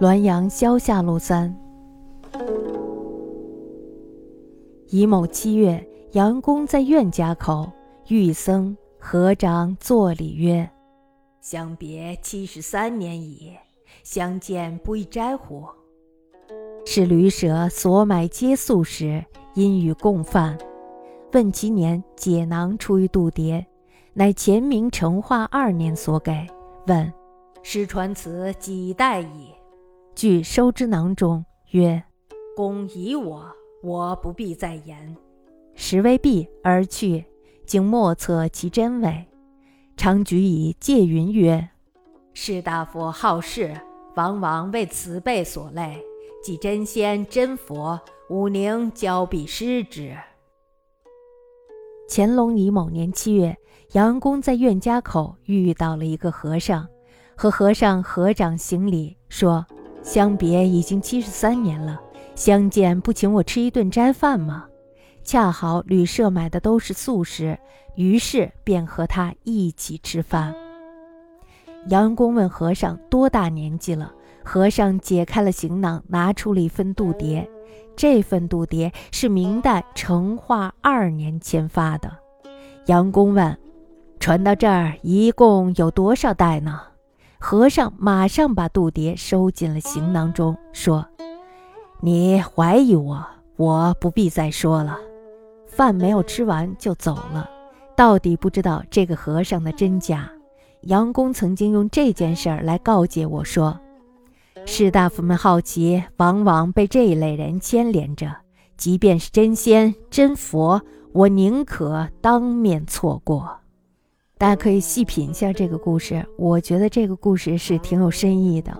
滦阳萧下路三。乙卯七月，杨公在苑家口，遇僧合掌作礼曰：“相别七十三年矣，相见不亦斋乎？”是驴舍所买皆素食，因与共饭。问其年，解囊出于度牒，乃前明成化二年所给。问：“师传此几代矣？”据收之囊中，曰：“公疑我，我不必再言。”时未毕而去，竟莫测其真伪。常举以戒云曰：“士大夫好事，往往为此辈所累。即真仙真佛，吾宁交臂失之。”乾隆乙卯年七月，杨公在苑家口遇到了一个和尚，和和尚合掌行礼，说。相别已经七十三年了，相见不请我吃一顿斋饭吗？恰好旅社买的都是素食，于是便和他一起吃饭。杨公问和尚多大年纪了，和尚解开了行囊，拿出了一份度牒。这份度牒是明代成化二年签发的。杨公问：“传到这儿一共有多少代呢？”和尚马上把度牒收进了行囊中，说：“你怀疑我，我不必再说了。”饭没有吃完就走了，到底不知道这个和尚的真假。杨公曾经用这件事儿来告诫我说：“士大夫们好奇，往往被这一类人牵连着。即便是真仙真佛，我宁可当面错过。”大家可以细品一下这个故事，我觉得这个故事是挺有深意的。